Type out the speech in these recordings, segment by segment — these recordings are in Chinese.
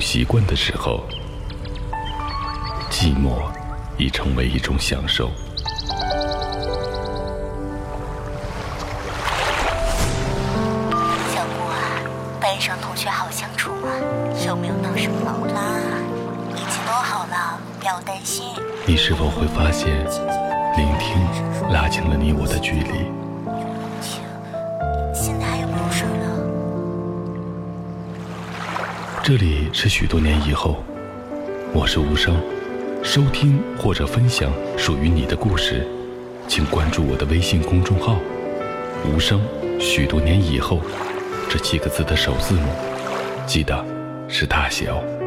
习惯的时候，寂寞已成为一种享受。小木啊，班上同学好相处吗？有没有闹什么矛盾啊？一切都好了，不要担心。你是否会发现，聆听拉近了你我的距离？这里是许多年以后，我是无声。收听或者分享属于你的故事，请关注我的微信公众号“无声”。许多年以后，这七个字的首字母，记得是大写哦。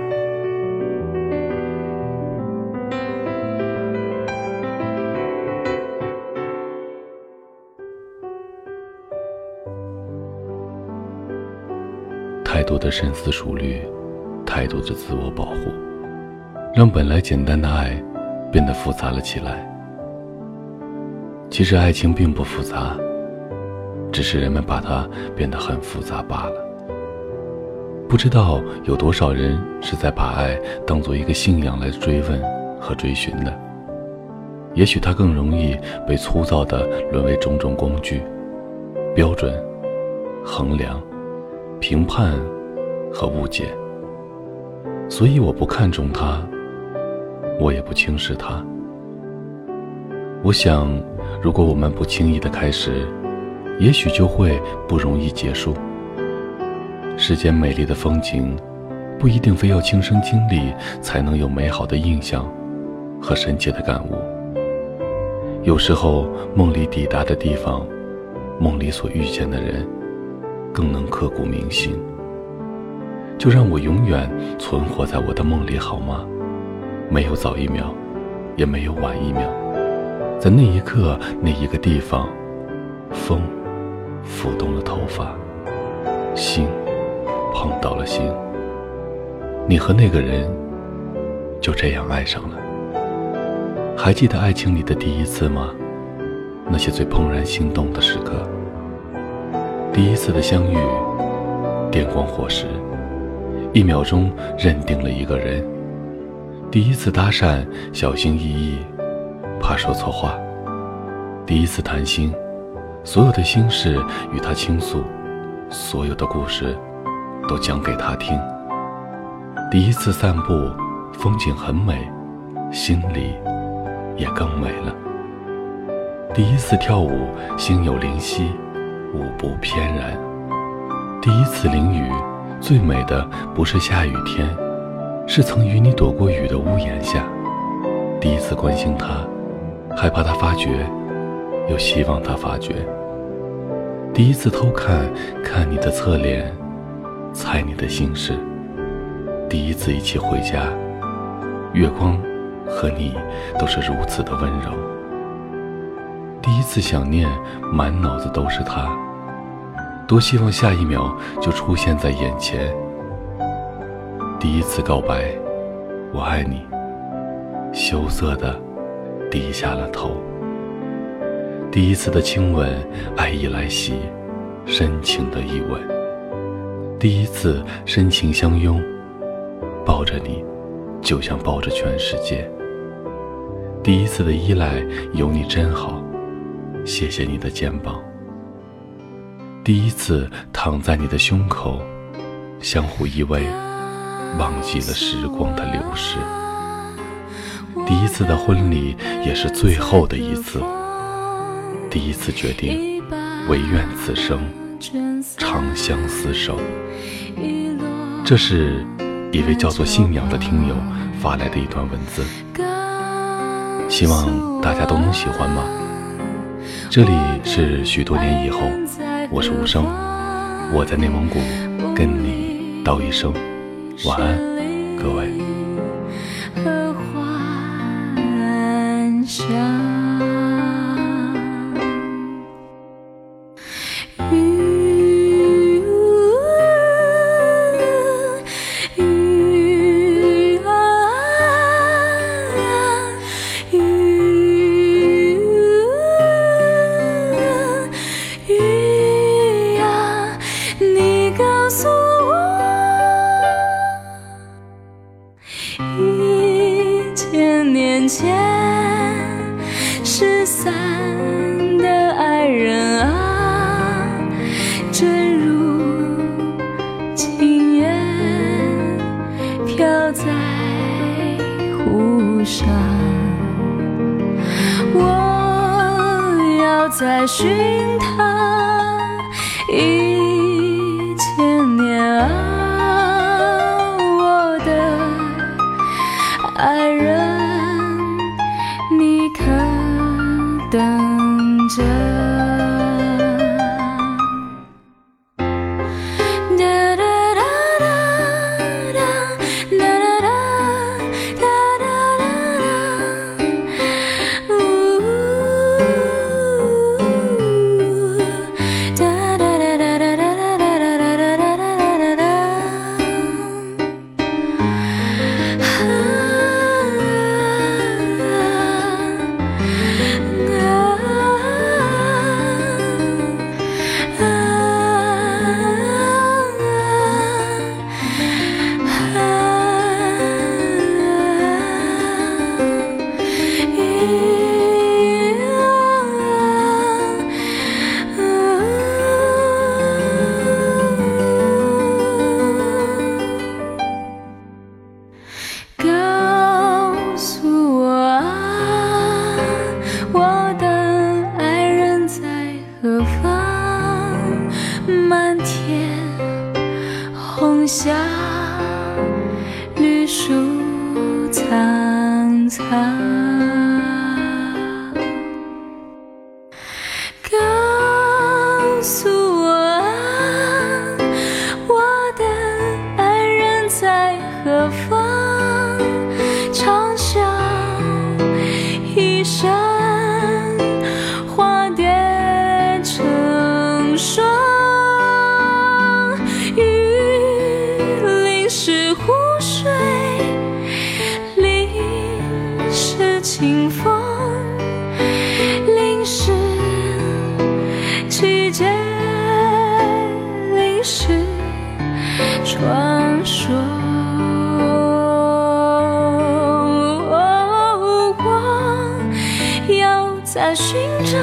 太多的深思熟虑，太多的自我保护，让本来简单的爱变得复杂了起来。其实爱情并不复杂，只是人们把它变得很复杂罢了。不知道有多少人是在把爱当做一个信仰来追问和追寻的。也许它更容易被粗糙的沦为种种工具、标准、衡量。评判和误解，所以我不看重他，我也不轻视他。我想，如果我们不轻易的开始，也许就会不容易结束。世间美丽的风景，不一定非要亲身经历才能有美好的印象和深切的感悟。有时候，梦里抵达的地方，梦里所遇见的人。更能刻骨铭心。就让我永远存活在我的梦里好吗？没有早一秒，也没有晚一秒，在那一刻，那一个地方，风拂动了头发，心碰到了心。你和那个人就这样爱上了。还记得爱情里的第一次吗？那些最怦然心动的时刻。第一次的相遇，电光火石，一秒钟认定了一个人。第一次搭讪，小心翼翼，怕说错话。第一次谈心，所有的心事与他倾诉，所有的故事都讲给他听。第一次散步，风景很美，心里也更美了。第一次跳舞，心有灵犀。舞步翩然。第一次淋雨，最美的不是下雨天，是曾与你躲过雨的屋檐下。第一次关心他，害怕他发觉，又希望他发觉。第一次偷看，看你的侧脸，猜你的心事。第一次一起回家，月光和你都是如此的温柔。第一次想念，满脑子都是他。多希望下一秒就出现在眼前。第一次告白，我爱你，羞涩的低下了头。第一次的亲吻，爱意来袭，深情的一吻。第一次深情相拥，抱着你，就像抱着全世界。第一次的依赖，有你真好，谢谢你的肩膀。第一次躺在你的胸口，相互依偎，忘记了时光的流逝。第一次的婚礼也是最后的一次。第一次决定，唯愿此生长相厮守。这是一位叫做信仰的听友发来的一段文字，希望大家都能喜欢吗？这里是许多年以后。我是无声，我在内蒙古跟你道一声晚安，各位。也许。她清风淋湿，季节淋湿，传说。哦，我要在寻找。